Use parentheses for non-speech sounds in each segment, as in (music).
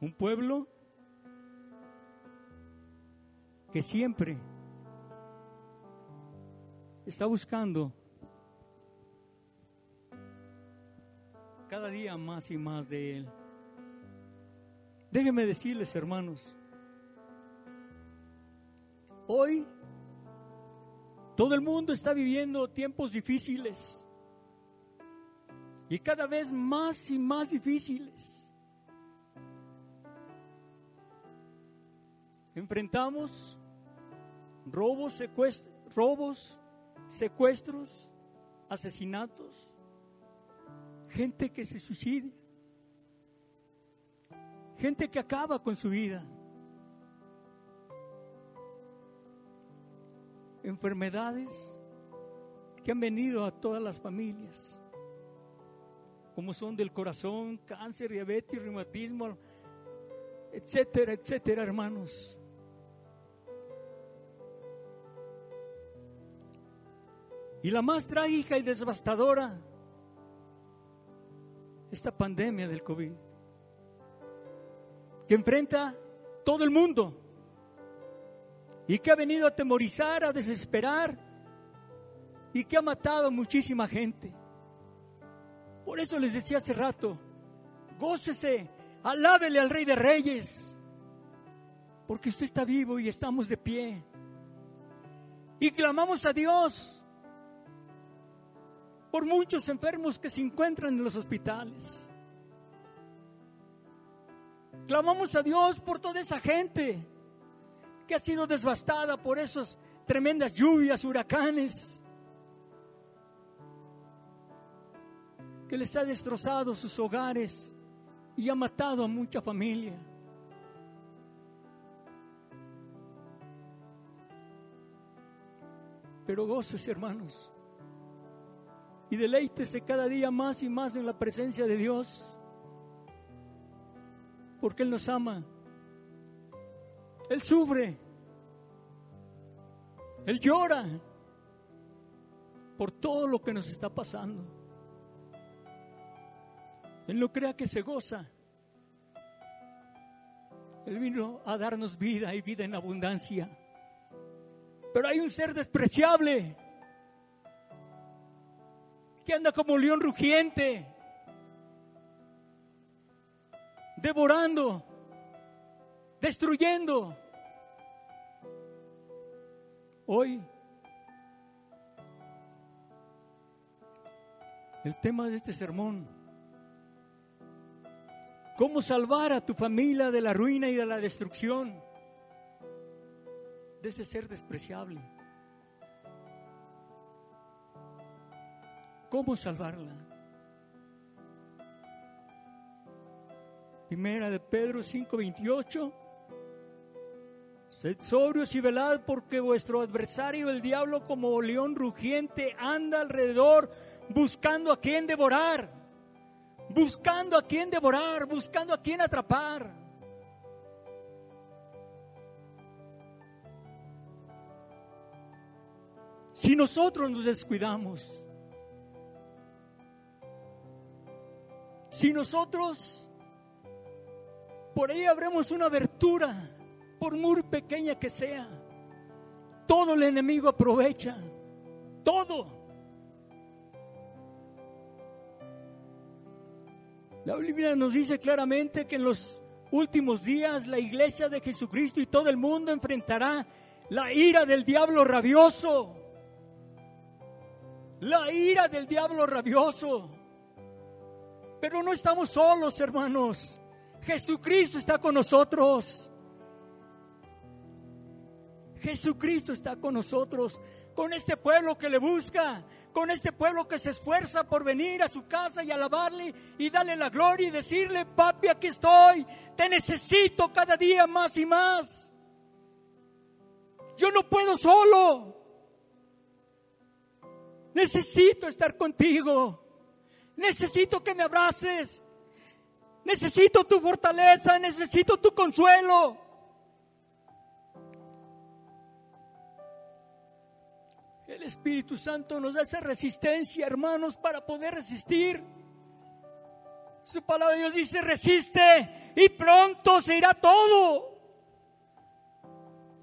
Un pueblo que siempre está buscando cada día más y más de Él. Déjenme decirles, hermanos, hoy todo el mundo está viviendo tiempos difíciles y cada vez más y más difíciles. Enfrentamos robos, secuestros, robos, secuestros, asesinatos, gente que se suicida, gente que acaba con su vida, enfermedades que han venido a todas las familias, como son del corazón, cáncer, diabetes, reumatismo, etcétera, etcétera, hermanos. Y la más trágica y devastadora, esta pandemia del COVID, que enfrenta todo el mundo y que ha venido a atemorizar, a desesperar y que ha matado a muchísima gente. Por eso les decía hace rato, gócese, alábele al Rey de Reyes, porque usted está vivo y estamos de pie. Y clamamos a Dios por muchos enfermos que se encuentran en los hospitales. Clamamos a Dios por toda esa gente que ha sido devastada por esas tremendas lluvias, huracanes, que les ha destrozado sus hogares y ha matado a mucha familia. Pero goces, hermanos, deleítese cada día más y más en la presencia de Dios, porque Él nos ama, Él sufre, Él llora por todo lo que nos está pasando. Él no crea que se goza. Él vino a darnos vida y vida en abundancia. Pero hay un ser despreciable que anda como león rugiente, devorando, destruyendo. Hoy, el tema de este sermón, cómo salvar a tu familia de la ruina y de la destrucción, de ese ser despreciable. ¿Cómo salvarla? Primera de Pedro 5:28. Sed sobrios y velad porque vuestro adversario el diablo como león rugiente anda alrededor buscando a quien devorar, buscando a quien devorar, buscando a quien atrapar. Si nosotros nos descuidamos, Si nosotros por ahí abremos una abertura, por muy pequeña que sea, todo el enemigo aprovecha, todo. La Biblia nos dice claramente que en los últimos días la iglesia de Jesucristo y todo el mundo enfrentará la ira del diablo rabioso. La ira del diablo rabioso. Pero no estamos solos, hermanos. Jesucristo está con nosotros. Jesucristo está con nosotros, con este pueblo que le busca, con este pueblo que se esfuerza por venir a su casa y alabarle y darle la gloria y decirle, papi, aquí estoy, te necesito cada día más y más. Yo no puedo solo. Necesito estar contigo. Necesito que me abraces. Necesito tu fortaleza, necesito tu consuelo. El Espíritu Santo nos da esa resistencia, hermanos, para poder resistir. Su palabra de Dios dice, resiste y pronto se irá todo.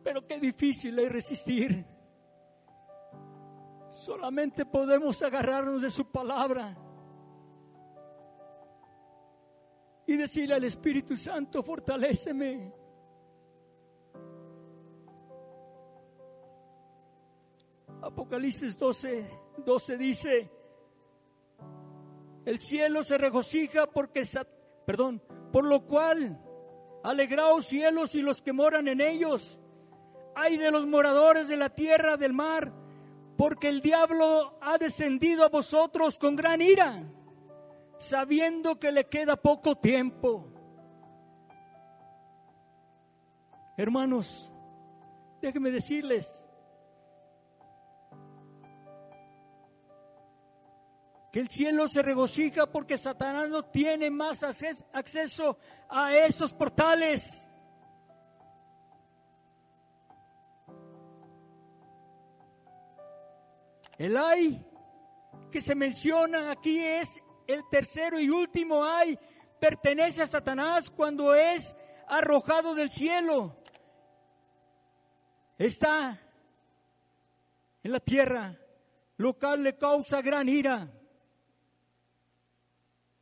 Pero qué difícil es resistir. Solamente podemos agarrarnos de su palabra y decirle al Espíritu Santo, fortaléceme. Apocalipsis 12, 12 dice, el cielo se regocija porque, perdón, por lo cual, alegraos cielos y los que moran en ellos. Ay de los moradores de la tierra, del mar, porque el diablo ha descendido a vosotros con gran ira, sabiendo que le queda poco tiempo. Hermanos, déjenme decirles, que el cielo se regocija porque Satanás no tiene más acceso a esos portales. El ay que se menciona aquí es el tercero y último ay, pertenece a Satanás cuando es arrojado del cielo. Está en la tierra, lo cual le causa gran ira.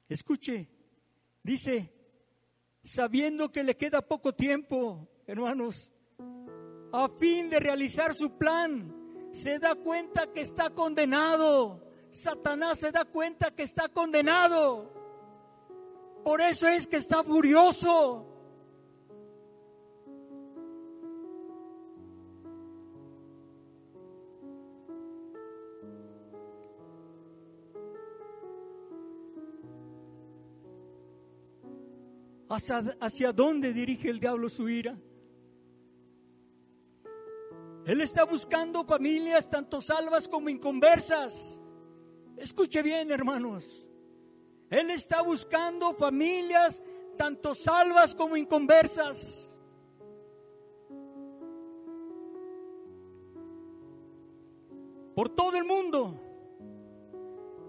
Escuche, dice, sabiendo que le queda poco tiempo, hermanos, a fin de realizar su plan, se da cuenta que está condenado. Satanás se da cuenta que está condenado. Por eso es que está furioso. ¿Hacia, dónde dirige el diablo su ira? Él está buscando familias tanto salvas como inconversas. Escuche bien, hermanos. Él está buscando familias tanto salvas como inconversas. Por todo el mundo.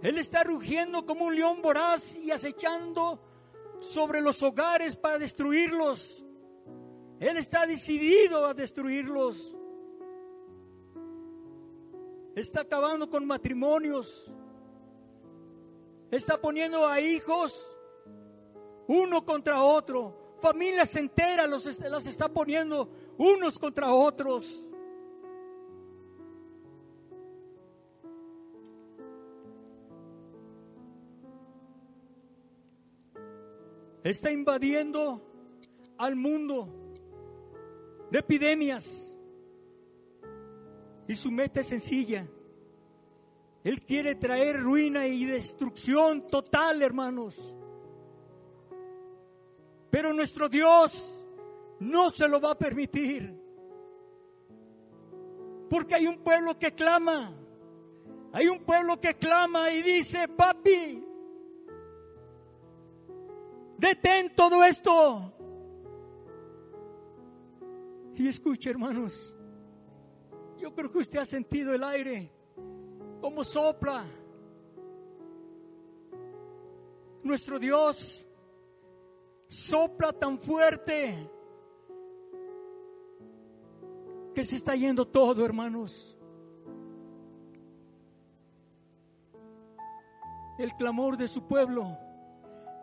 Él está rugiendo como un león voraz y acechando sobre los hogares para destruirlos. Él está decidido a destruirlos. Está acabando con matrimonios. Está poniendo a hijos uno contra otro. Familias enteras los, las está poniendo unos contra otros. está invadiendo al mundo de epidemias. Y su meta es sencilla. Él quiere traer ruina y destrucción total, hermanos. Pero nuestro Dios no se lo va a permitir. Porque hay un pueblo que clama. Hay un pueblo que clama y dice, papi, detén todo esto. Y escuche, hermanos, yo creo que usted ha sentido el aire, como sopla. Nuestro Dios sopla tan fuerte que se está yendo todo, hermanos. El clamor de su pueblo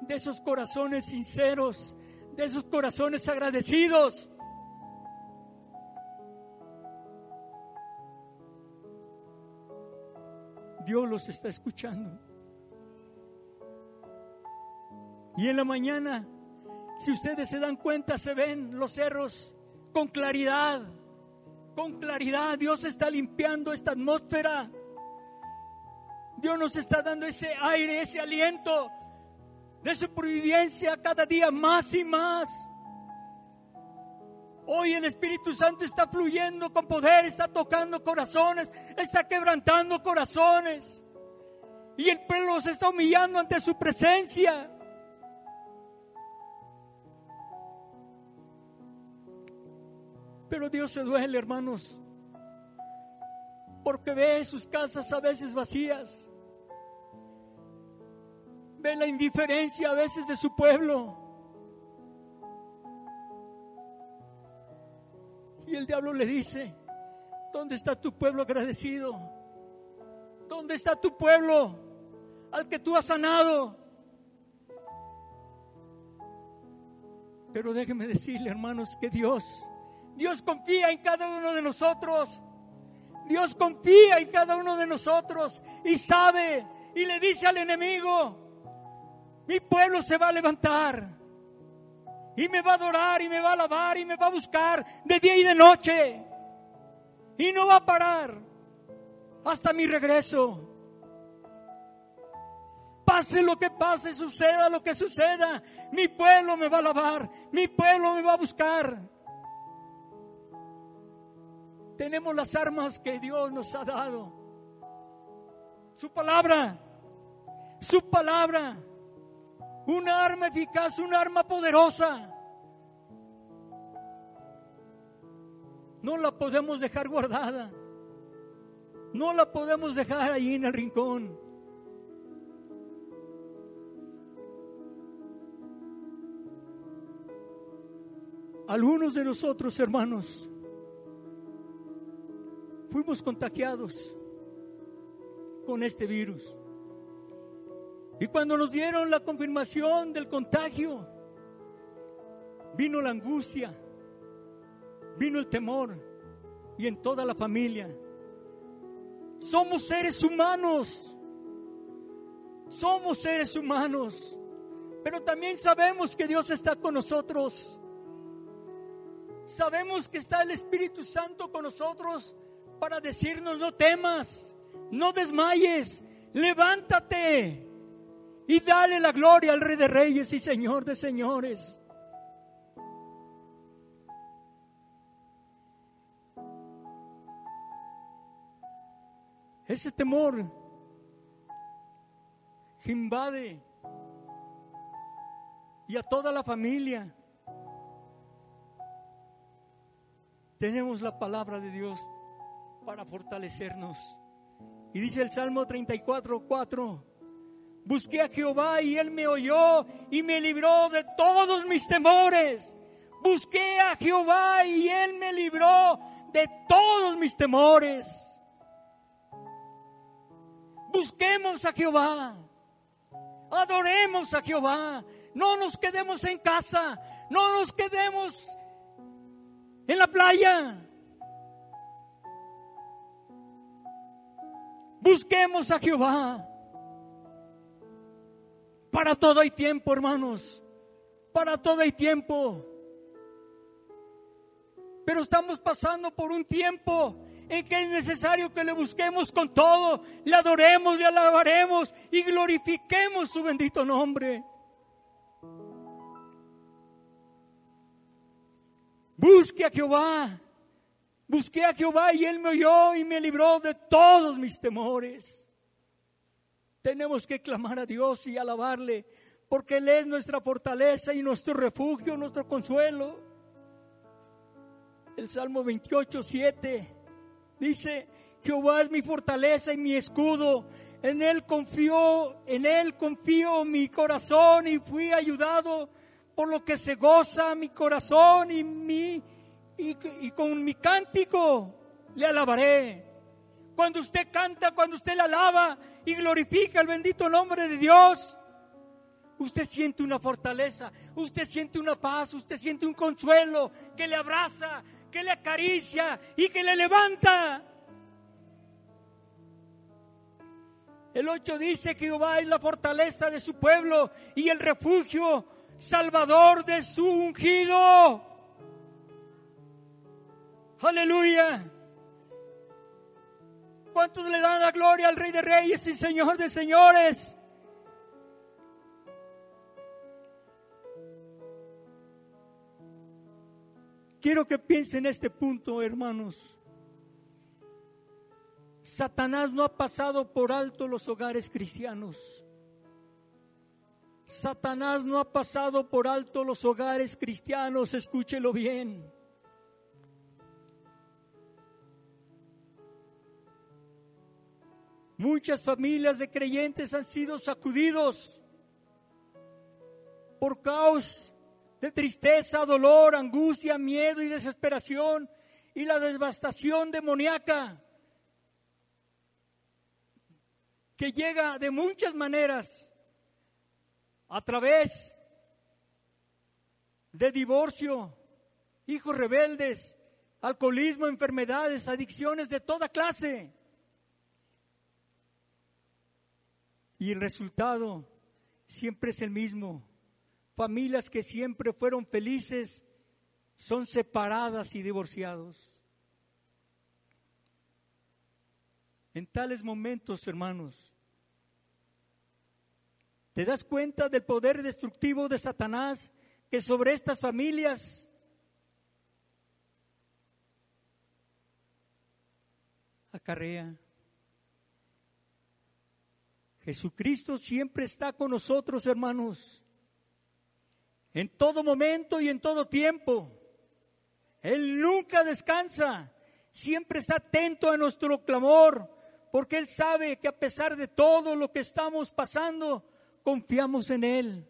de esos corazones sinceros, de esos corazones agradecidos. Dios los está escuchando. Y en la mañana, si ustedes se dan cuenta, se ven los cerros con claridad, con claridad. Dios está limpiando esta atmósfera. Dios nos está dando ese aire, ese aliento de supervivencia cada día más y más. Hoy el Espíritu Santo está fluyendo con poder, está tocando corazones, está quebrantando corazones. Y el pueblo se está humillando ante su presencia. Pero Dios se duele, hermanos, porque ve sus casas a veces vacías Ve la indiferencia a veces de su pueblo. Y el diablo le dice, ¿dónde está tu pueblo agradecido? ¿Dónde está tu pueblo al que tú has sanado? Pero déjeme decirle, hermanos, que Dios, Dios confía en cada uno de nosotros. Dios confía en cada uno de nosotros y sabe y le dice al enemigo, mi pueblo se va a levantar y me va a adorar y me va a alabar y me va a buscar de día y de noche y no va a parar hasta mi regreso. Pase lo que pase, suceda lo que suceda, mi pueblo me va a alabar, mi pueblo me va a buscar. Tenemos las armas que Dios nos ha dado. Su palabra, su palabra, un arma eficaz, un arma poderosa. No la podemos dejar guardada. No la podemos dejar ahí en el rincón. Algunos de nosotros, hermanos, fuimos contagiados con este virus. Y cuando nos dieron la confirmación del contagio, vino la angustia, vino el temor y en toda la familia. Somos seres humanos. Somos seres humanos. Pero también sabemos que Dios está con nosotros. Sabemos que está el Espíritu Santo con nosotros para decirnos no temas, no desmayes, levántate y dale la gloria al Rey de Reyes y Señor de Señores. Ese temor que invade y a toda la familia. Tenemos la palabra de Dios para fortalecernos. Y dice el Salmo 34, 4, busqué a Jehová y él me oyó y me libró de todos mis temores. Busqué a Jehová y él me libró de todos mis temores. Busquemos a Jehová. Adoremos a Jehová. No nos quedemos en casa. No nos quedemos en la playa. Busquemos a Jehová. Para todo hay tiempo, hermanos. Para todo hay tiempo. Pero estamos pasando por un tiempo en que es necesario que le busquemos con todo, le adoremos, le alabaremos y glorifiquemos su bendito nombre. Busque a Jehová, busqué a Jehová y él me oyó y me libró de todos mis temores. Tenemos que clamar a Dios y alabarle, porque Él es nuestra fortaleza y nuestro refugio, nuestro consuelo. El Salmo 28, 7 Dice, Jehová es mi fortaleza y mi escudo. En él confío, en él confío mi corazón y fui ayudado por lo que se goza mi corazón y mi y, y con mi cántico le alabaré. Cuando usted canta, cuando usted le alaba y glorifica el bendito nombre de Dios, usted siente una fortaleza, usted siente una paz, usted siente un consuelo que le abraza, que le acaricia y que le levanta. El 8 dice que Jehová es la fortaleza de su pueblo y el refugio salvador de su ungido. Aleluya. ¿Cuántos le dan la gloria al Rey de Reyes y Señor de Señores? Quiero que piensen en este punto, hermanos. Satanás no ha pasado por alto los hogares cristianos. Satanás no ha pasado por alto los hogares cristianos, escúchelo bien. Muchas familias de creyentes han sido sacudidos por caos de tristeza, dolor, angustia, miedo y desesperación y la devastación demoníaca que llega de muchas maneras a través de divorcio, hijos rebeldes, alcoholismo, enfermedades, adicciones de toda clase. Y el resultado siempre es el mismo. Familias que siempre fueron felices son separadas y divorciados. En tales momentos, hermanos, ¿te das cuenta del poder destructivo de Satanás que sobre estas familias acarrea? Jesucristo siempre está con nosotros, hermanos, en todo momento y en todo tiempo. Él nunca descansa, siempre está atento a nuestro clamor, porque Él sabe que a pesar de todo lo que estamos pasando, confiamos en Él.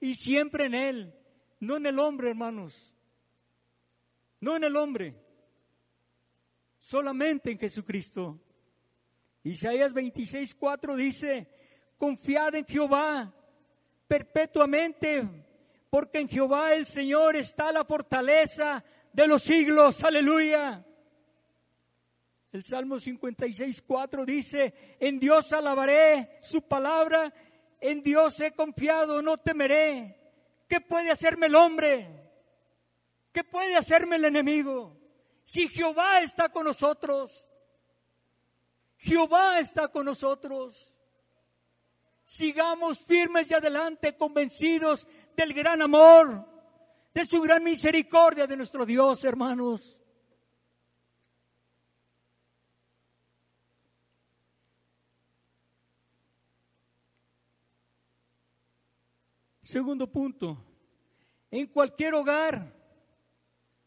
Y siempre en Él, no en el hombre, hermanos, no en el hombre, solamente en Jesucristo. Isaías 26, 4 dice, confiad en Jehová perpetuamente, porque en Jehová el Señor está la fortaleza de los siglos, aleluya. El Salmo 56, 4 dice, en Dios alabaré su palabra, en Dios he confiado, no temeré. ¿Qué puede hacerme el hombre? ¿Qué puede hacerme el enemigo? Si Jehová está con nosotros, Jehová está con nosotros. Sigamos firmes y adelante, convencidos del gran amor, de su gran misericordia de nuestro Dios, hermanos. Segundo punto, en cualquier hogar,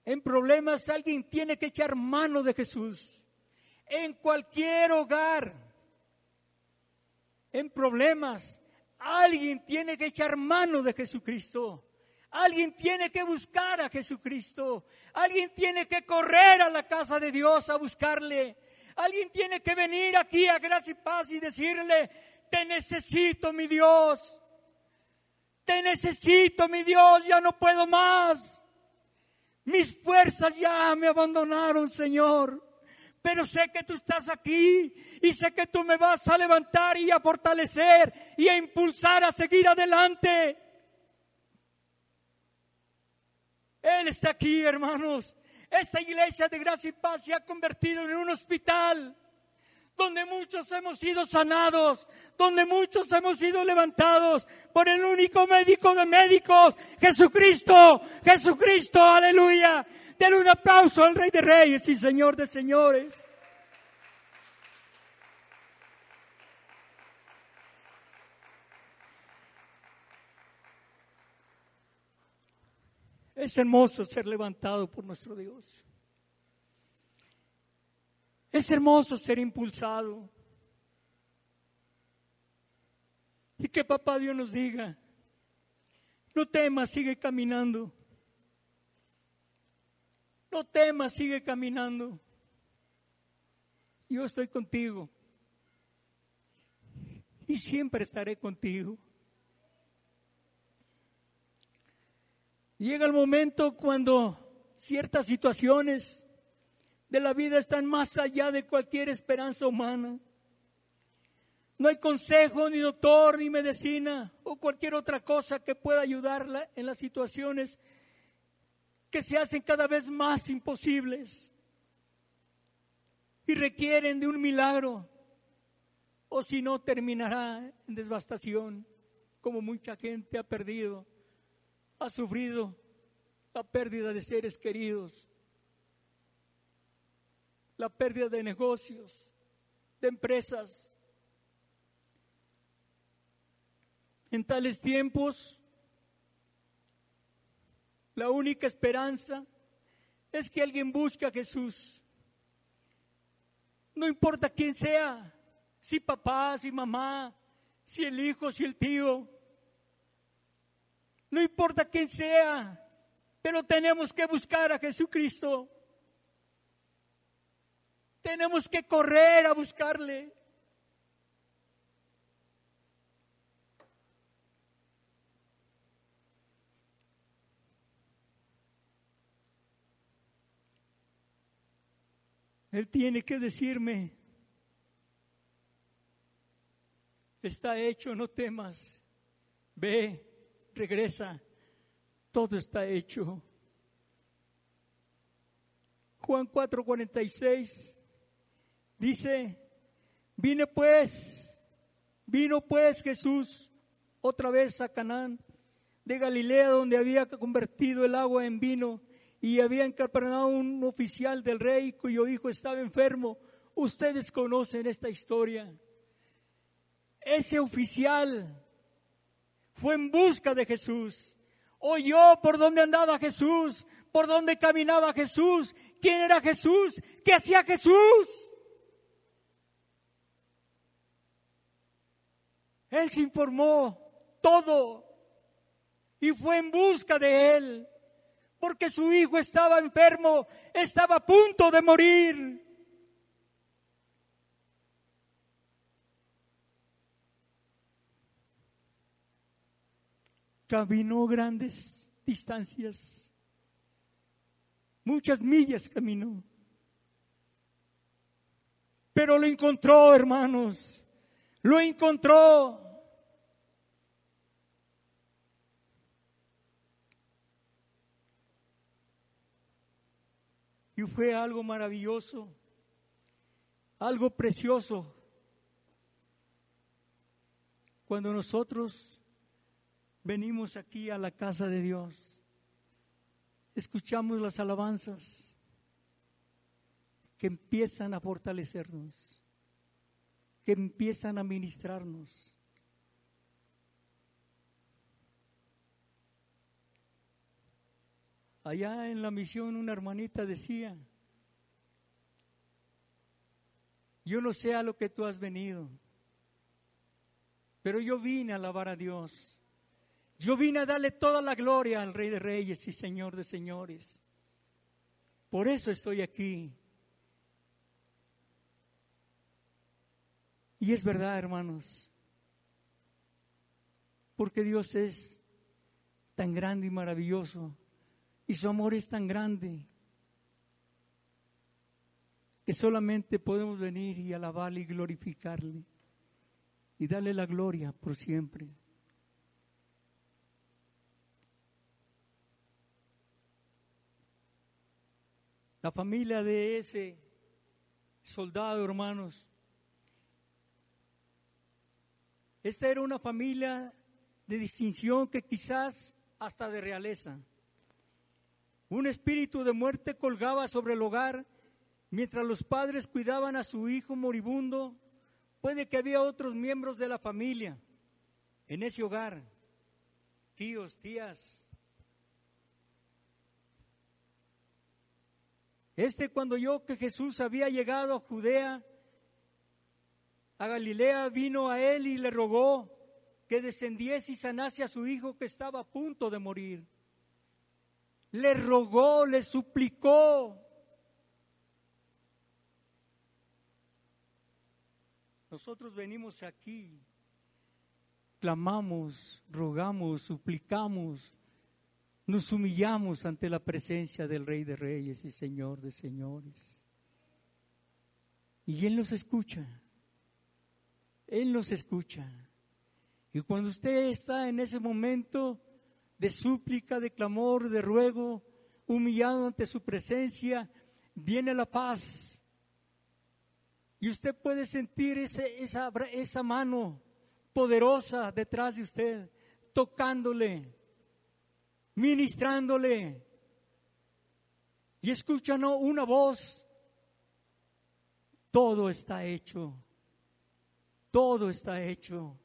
en problemas, alguien tiene que echar mano de Jesús. En cualquier hogar, en problemas, alguien tiene que echar mano de Jesucristo. Alguien tiene que buscar a Jesucristo. Alguien tiene que correr a la casa de Dios a buscarle. Alguien tiene que venir aquí a Gracia y Paz y decirle, te necesito, mi Dios. Te necesito, mi Dios, ya no puedo más. Mis fuerzas ya me abandonaron, Señor. Pero sé que tú estás aquí y sé que tú me vas a levantar y a fortalecer y a impulsar a seguir adelante. Él está aquí, hermanos. Esta iglesia de gracia y paz se ha convertido en un hospital donde muchos hemos sido sanados, donde muchos hemos sido levantados por el único médico de médicos, Jesucristo, Jesucristo, aleluya. Denle un aplauso al Rey de Reyes y Señor de Señores. Es hermoso ser levantado por nuestro Dios. Es hermoso ser impulsado. Y que papá Dios nos diga, no temas, sigue caminando. No temas, sigue caminando. Yo estoy contigo. Y siempre estaré contigo. Llega el momento cuando ciertas situaciones de la vida están más allá de cualquier esperanza humana. No hay consejo, ni doctor, ni medicina o cualquier otra cosa que pueda ayudarla en las situaciones que se hacen cada vez más imposibles y requieren de un milagro, o si no terminará en devastación, como mucha gente ha perdido, ha sufrido la pérdida de seres queridos la pérdida de negocios, de empresas. En tales tiempos, la única esperanza es que alguien busque a Jesús. No importa quién sea, si papá, si mamá, si el hijo, si el tío. no importa quién sea, pero tenemos que buscar a Jesucristo. Tenemos que correr a buscarle. Él tiene que decirme, está hecho, no temas, ve, regresa, todo está hecho. Juan 4:46 dice, vine pues, vino pues Jesús otra vez a Canaán de Galilea donde había convertido el agua en vino y había encarnado un oficial del rey cuyo hijo estaba enfermo. Ustedes conocen esta historia. Ese oficial fue en busca de Jesús. Oyó por dónde andaba Jesús, por dónde caminaba Jesús, quién era Jesús, qué hacía Jesús. Él se informó todo y fue en busca de él porque su hijo estaba enfermo, estaba a punto de morir. Caminó grandes distancias, muchas millas caminó, pero lo encontró, hermanos, lo encontró. Fue algo maravilloso, algo precioso. Cuando nosotros venimos aquí a la casa de Dios, escuchamos las alabanzas que empiezan a fortalecernos, que empiezan a ministrarnos. Allá en la misión una hermanita decía, yo no sé a lo que tú has venido, pero yo vine a alabar a Dios. Yo vine a darle toda la gloria al Rey de Reyes y Señor de Señores. Por eso estoy aquí. Y es verdad, hermanos, porque Dios es tan grande y maravilloso y su amor es tan grande que solamente podemos venir y alabarle y glorificarle y darle la gloria por siempre. La familia de ese soldado, hermanos, esta era una familia de distinción que quizás hasta de realeza. Un espíritu de muerte colgaba sobre el hogar mientras los padres cuidaban a su hijo moribundo. Puede que había otros miembros de la familia en ese hogar, tíos, tías. Este cuando yo que Jesús había llegado a Judea, a Galilea, vino a él y le rogó que descendiese y sanase a su hijo que estaba a punto de morir le rogó, le suplicó. Nosotros venimos aquí, clamamos, rogamos, suplicamos, nos humillamos ante la presencia del Rey de Reyes y Señor de Señores. Y Él nos escucha, Él nos escucha. Y cuando usted está en ese momento de súplica, de clamor, de ruego, humillado ante su presencia, viene la paz. Y usted puede sentir ese, esa, esa mano poderosa detrás de usted, tocándole, ministrándole. Y escucha una voz. Todo está hecho. Todo está hecho.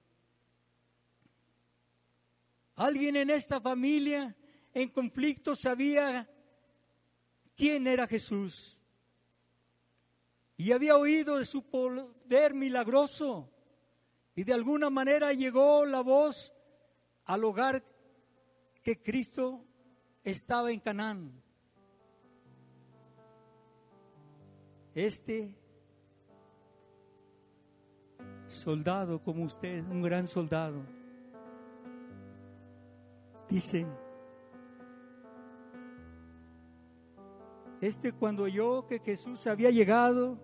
Alguien en esta familia en conflicto sabía quién era Jesús y había oído de su poder milagroso y de alguna manera llegó la voz al hogar que Cristo estaba en Canaán. Este soldado como usted, un gran soldado, dice, este cuando oyó que Jesús había llegado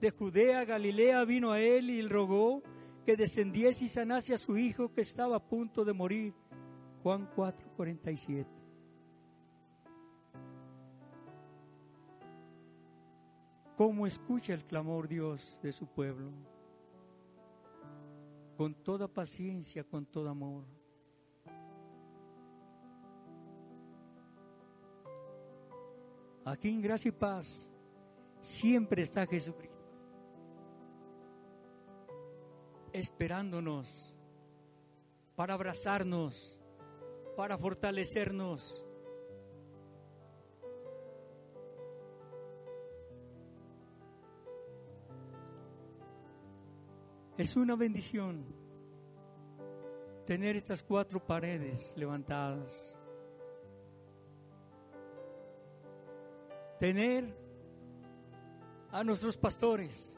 de Judea a Galilea, vino a él y rogó que descendiese y sanase a su hijo que estaba a punto de morir. Juan 4, 47. ¿Cómo escucha el clamor Dios de su pueblo? Con toda paciencia, con todo amor. Aquí en gracia y paz siempre está Jesucristo. Esperándonos para abrazarnos, para fortalecernos. Es una bendición tener estas cuatro paredes levantadas. Tener a nuestros pastores,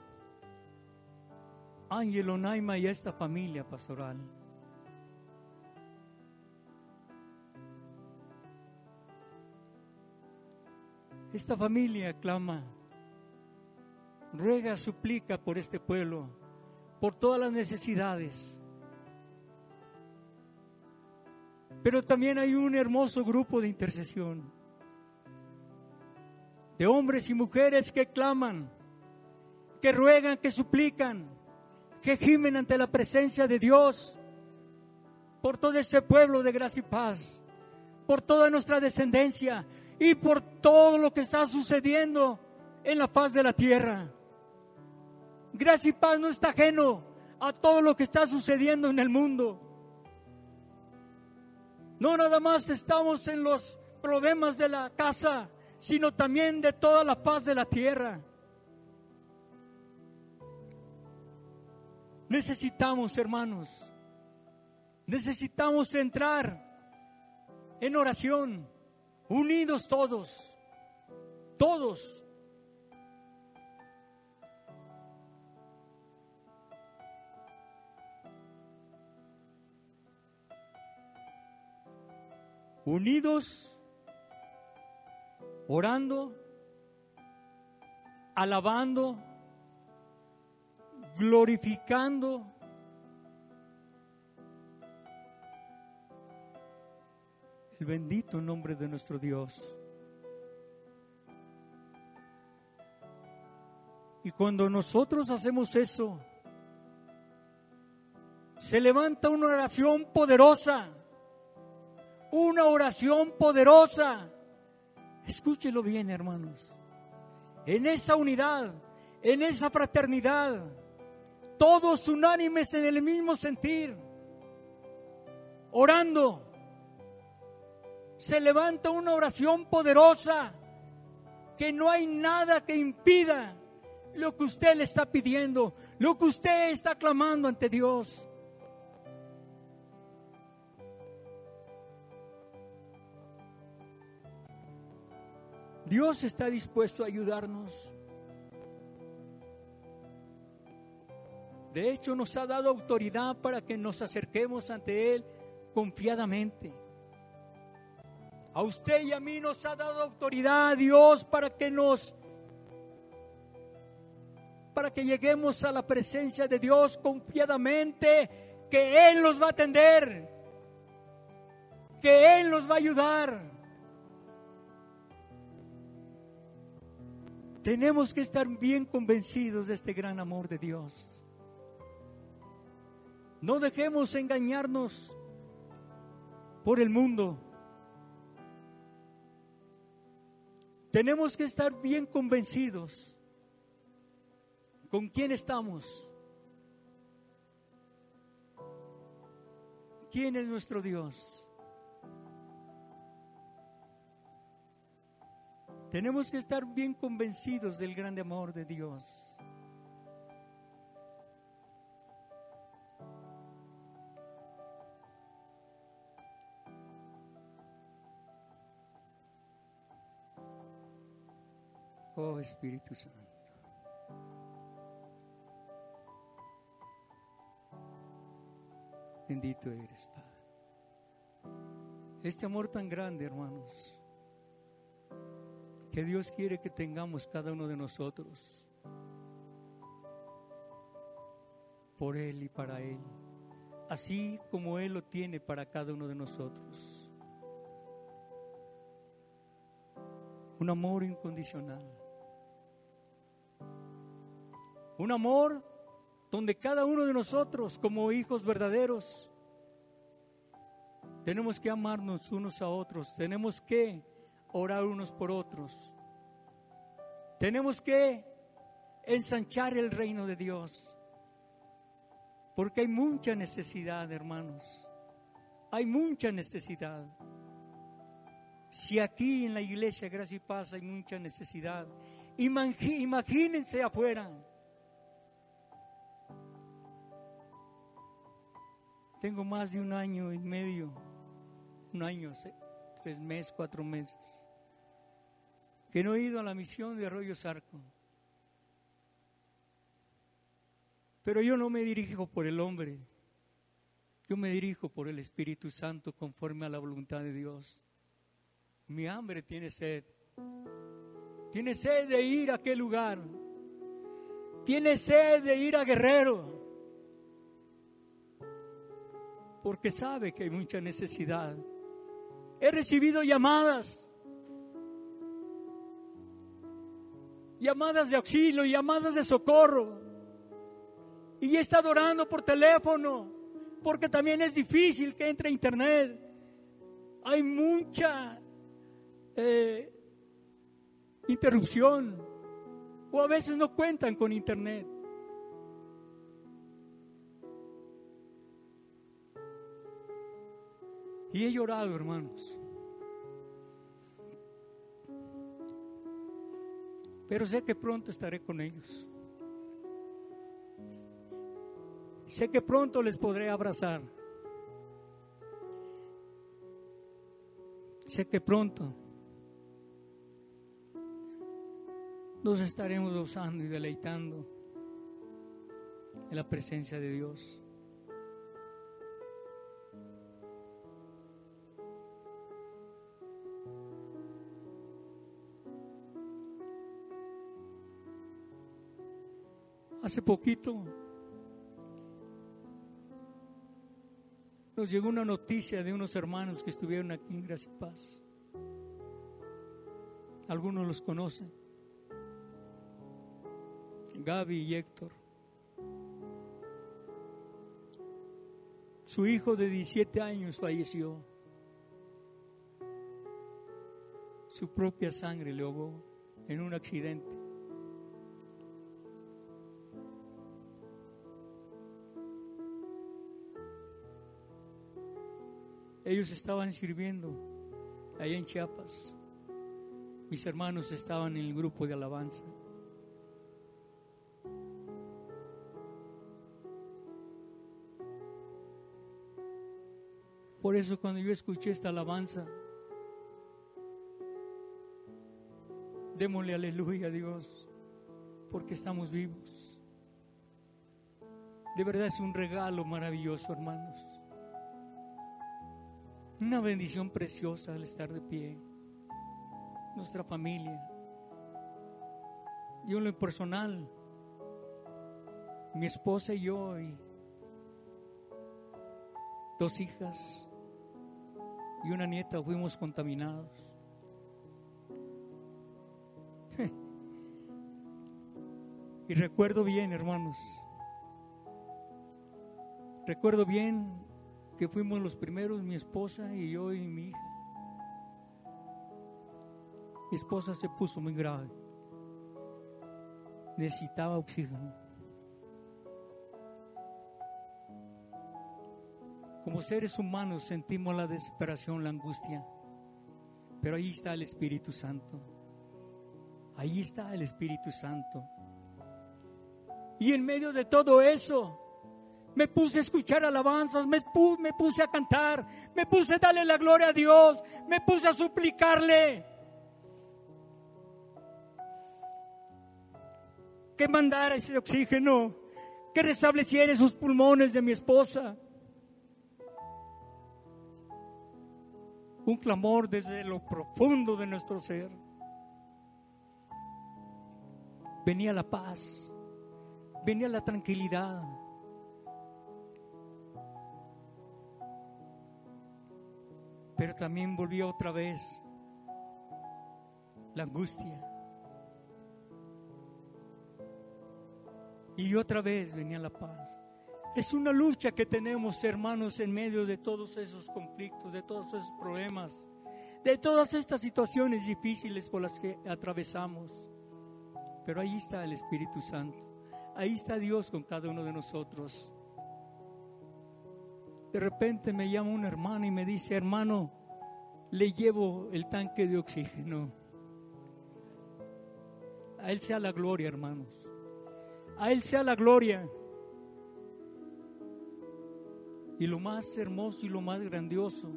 Ángelo Naima y a esta familia pastoral. Esta familia clama, ruega, suplica por este pueblo, por todas las necesidades. Pero también hay un hermoso grupo de intercesión de hombres y mujeres que claman, que ruegan, que suplican, que gimen ante la presencia de Dios por todo este pueblo de gracia y paz, por toda nuestra descendencia y por todo lo que está sucediendo en la faz de la tierra. Gracia y paz no está ajeno a todo lo que está sucediendo en el mundo. No nada más estamos en los problemas de la casa, sino también de toda la paz de la tierra. Necesitamos, hermanos, necesitamos entrar en oración, unidos todos, todos. Unidos orando, alabando, glorificando. El bendito nombre de nuestro Dios. Y cuando nosotros hacemos eso, se levanta una oración poderosa, una oración poderosa Escúchelo bien, hermanos. En esa unidad, en esa fraternidad, todos unánimes en el mismo sentir, orando, se levanta una oración poderosa que no hay nada que impida lo que usted le está pidiendo, lo que usted está clamando ante Dios. Dios está dispuesto a ayudarnos. De hecho, nos ha dado autoridad para que nos acerquemos ante Él confiadamente. A usted y a mí nos ha dado autoridad Dios para que nos para que lleguemos a la presencia de Dios confiadamente, que Él nos va a atender, que Él nos va a ayudar. Tenemos que estar bien convencidos de este gran amor de Dios. No dejemos engañarnos por el mundo. Tenemos que estar bien convencidos con quién estamos. ¿Quién es nuestro Dios? Tenemos que estar bien convencidos del grande amor de Dios. Oh Espíritu Santo. Bendito eres, Padre. Este amor tan grande, hermanos, que Dios quiere que tengamos cada uno de nosotros. Por Él y para Él. Así como Él lo tiene para cada uno de nosotros. Un amor incondicional. Un amor donde cada uno de nosotros, como hijos verdaderos, tenemos que amarnos unos a otros, tenemos que orar unos por otros, tenemos que ensanchar el reino de Dios, porque hay mucha necesidad, hermanos, hay mucha necesidad. Si aquí en la iglesia Gracia y Paz hay mucha necesidad, imagínense afuera. Tengo más de un año y medio, un año, tres meses, cuatro meses, que no he ido a la misión de Arroyo Sarco. Pero yo no me dirijo por el hombre, yo me dirijo por el Espíritu Santo conforme a la voluntad de Dios. Mi hambre tiene sed. Tiene sed de ir a aquel lugar. Tiene sed de ir a Guerrero porque sabe que hay mucha necesidad. He recibido llamadas, llamadas de auxilio, llamadas de socorro. Y he estado orando por teléfono, porque también es difícil que entre internet. Hay mucha eh, interrupción, o a veces no cuentan con internet. Y he llorado, hermanos. Pero sé que pronto estaré con ellos. Sé que pronto les podré abrazar. Sé que pronto nos estaremos gozando y deleitando en la presencia de Dios. Hace poquito nos llegó una noticia de unos hermanos que estuvieron aquí en Gracia y Paz. Algunos los conocen. Gaby y Héctor. Su hijo de 17 años falleció. Su propia sangre le ahogó en un accidente. Ellos estaban sirviendo allá en Chiapas. Mis hermanos estaban en el grupo de alabanza. Por eso cuando yo escuché esta alabanza, démosle aleluya a Dios, porque estamos vivos. De verdad es un regalo maravilloso, hermanos. Una bendición preciosa al estar de pie. Nuestra familia. Yo en lo personal, mi esposa y yo y dos hijas y una nieta fuimos contaminados. (laughs) y recuerdo bien, hermanos, recuerdo bien que fuimos los primeros, mi esposa y yo y mi hija. Mi esposa se puso muy grave. Necesitaba oxígeno. Como seres humanos sentimos la desesperación, la angustia. Pero ahí está el Espíritu Santo. Ahí está el Espíritu Santo. Y en medio de todo eso, me puse a escuchar alabanzas, me, puse a cantar, me puse a darle la gloria a Dios, me puse a suplicarle. que mandara ese oxígeno, que restableciera esos pulmones de mi esposa. Un clamor desde lo profundo de nuestro ser. Venía la paz, venía la tranquilidad. Pero también volvió otra vez la angustia. Y otra vez venía la paz. Es una lucha que tenemos, hermanos, en medio de todos esos conflictos, de todos esos problemas, de todas estas situaciones difíciles por las que atravesamos. Pero ahí está el Espíritu Santo. Ahí está Dios con cada uno de nosotros. De repente me llama un hermano y me dice, hermano, le llevo el tanque de oxígeno. A Él sea la gloria, hermanos. A Él sea la gloria. Y lo más hermoso y lo más grandioso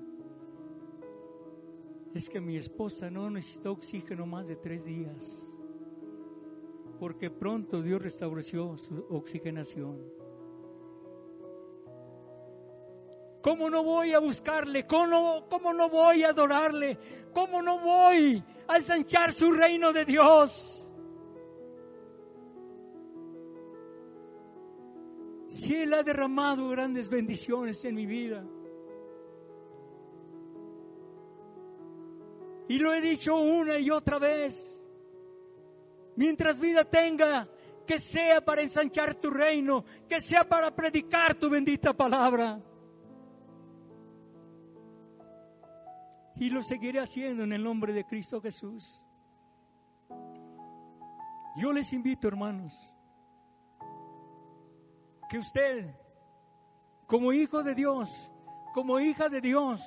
es que mi esposa no necesitó oxígeno más de tres días, porque pronto Dios restableció su oxigenación. ¿Cómo no voy a buscarle? ¿Cómo, ¿Cómo, no voy a adorarle? ¿Cómo no voy a ensanchar su reino de Dios? si Él ha derramado grandes bendiciones en mi vida. Y lo he dicho una y otra vez. Mientras vida tenga, que sea para ensanchar tu reino, que sea para predicar tu bendita palabra. Y lo seguiré haciendo en el nombre de Cristo Jesús. Yo les invito, hermanos, que usted, como hijo de Dios, como hija de Dios,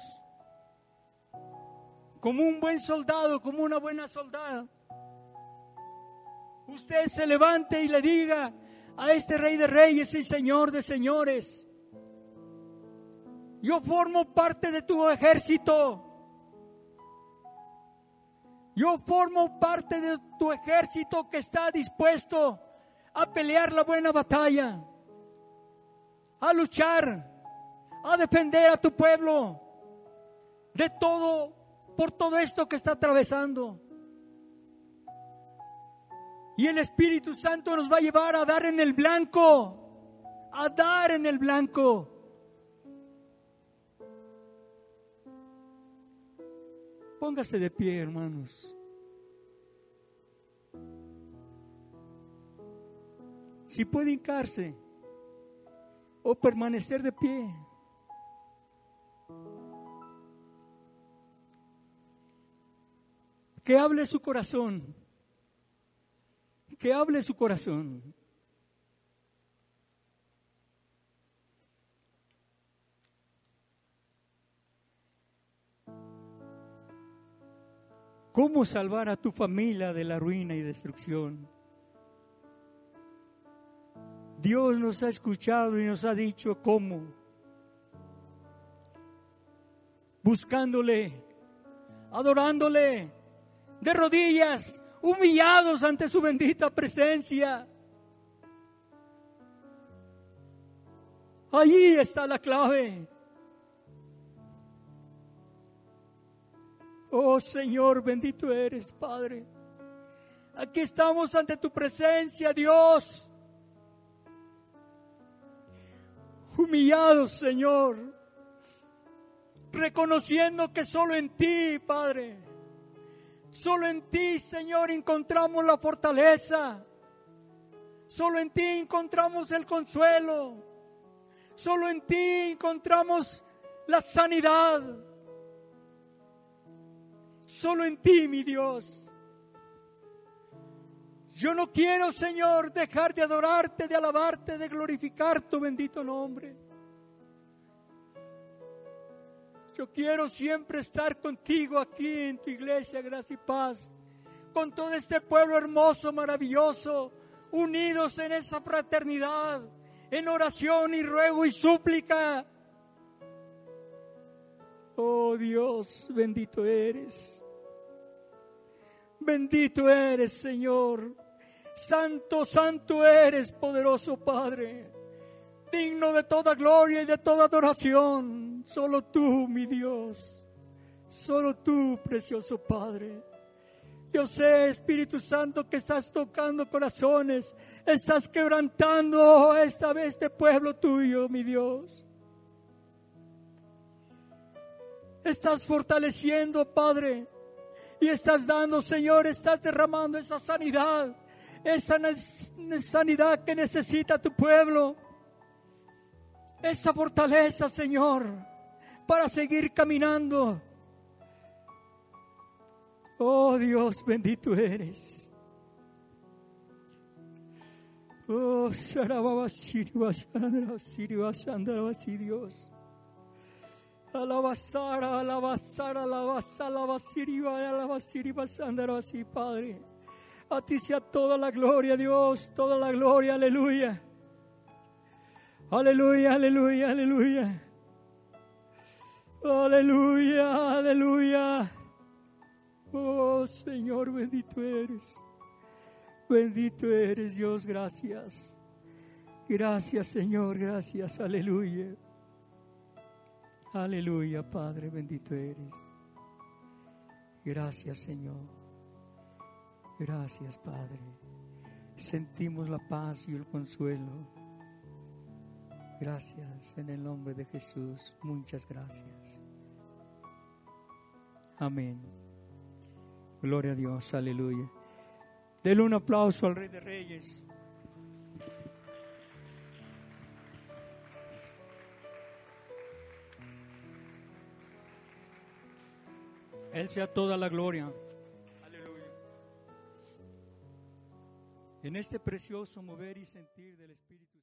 como un buen soldado, como una buena soldada, usted se levante y le diga a este rey de reyes y señor de señores, yo formo parte de tu ejército. Yo formo parte de tu ejército que está dispuesto a pelear la buena batalla a luchar, a defender a tu pueblo de todo, por todo esto que está atravesando. Y el Espíritu Santo nos va a llevar a dar en el blanco, a dar en el blanco. Póngase de pie, hermanos. Si puede hincarse o permanecer de pie. Que hable su corazón. Que hable su corazón. ¿Cómo salvar a tu familia de la ruina y destrucción? Dios nos ha escuchado y nos ha dicho cómo. Buscándole, adorándole, de rodillas, humillados ante su bendita presencia. Allí está la clave. Oh Señor, bendito eres, Padre. Aquí estamos ante tu presencia, Dios. humillados, Señor, reconociendo que solo en ti, Padre, solo en ti, Señor, encontramos la fortaleza, solo en ti encontramos el consuelo, solo en ti encontramos la sanidad, solo en ti, mi Dios. Yo no quiero, Señor, dejar de adorarte, de alabarte, de glorificar tu bendito nombre. Yo quiero siempre estar contigo aquí en tu iglesia, gracia y paz, con todo este pueblo hermoso, maravilloso, unidos en esa fraternidad, en oración y ruego y súplica. Oh Dios, bendito eres. Bendito eres, Señor. Santo, santo eres, poderoso Padre, digno de toda gloria y de toda adoración. Solo tú, mi Dios, solo tú, precioso Padre. Yo sé, Espíritu Santo, que estás tocando corazones, estás quebrantando esta vez este pueblo tuyo, mi Dios. Estás fortaleciendo, Padre, y estás dando, Señor, estás derramando esa sanidad esa sanidad que necesita tu pueblo, esa fortaleza, Señor, para seguir caminando. Oh Dios, bendito eres. Oh, Dios. Alabasara, alabasara, alabasara, alabasiriva, alabasiriva, así, Padre. A ti sea toda la gloria, Dios, toda la gloria, aleluya. Aleluya, aleluya, aleluya. Aleluya, aleluya. Oh Señor, bendito eres. Bendito eres Dios, gracias. Gracias Señor, gracias, aleluya. Aleluya, Padre, bendito eres. Gracias Señor. Gracias, Padre. Sentimos la paz y el consuelo. Gracias en el nombre de Jesús. Muchas gracias. Amén. Gloria a Dios. Aleluya. Denle un aplauso al Rey de Reyes. Él sea toda la gloria. en este precioso mover y sentir del Espíritu.